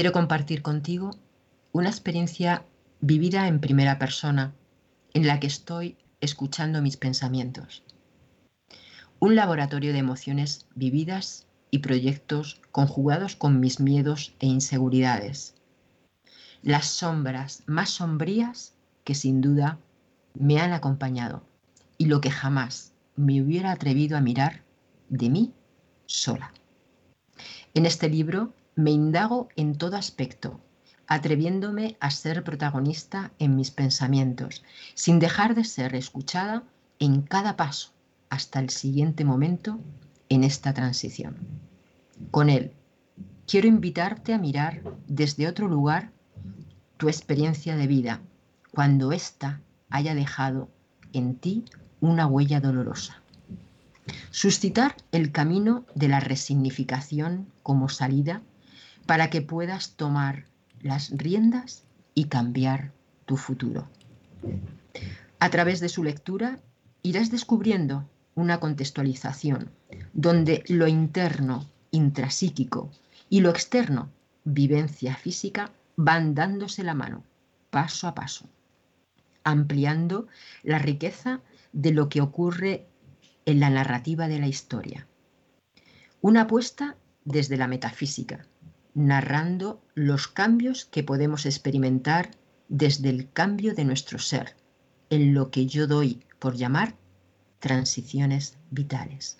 quiero compartir contigo una experiencia vivida en primera persona en la que estoy escuchando mis pensamientos. Un laboratorio de emociones vividas y proyectos conjugados con mis miedos e inseguridades. Las sombras más sombrías que sin duda me han acompañado y lo que jamás me hubiera atrevido a mirar de mí sola. En este libro me indago en todo aspecto, atreviéndome a ser protagonista en mis pensamientos, sin dejar de ser escuchada en cada paso hasta el siguiente momento en esta transición. Con él, quiero invitarte a mirar desde otro lugar tu experiencia de vida, cuando ésta haya dejado en ti una huella dolorosa. Suscitar el camino de la resignificación como salida para que puedas tomar las riendas y cambiar tu futuro. A través de su lectura irás descubriendo una contextualización donde lo interno, intrasíquico, y lo externo, vivencia física, van dándose la mano, paso a paso, ampliando la riqueza de lo que ocurre en la narrativa de la historia. Una apuesta desde la metafísica, narrando los cambios que podemos experimentar desde el cambio de nuestro ser, en lo que yo doy por llamar transiciones vitales.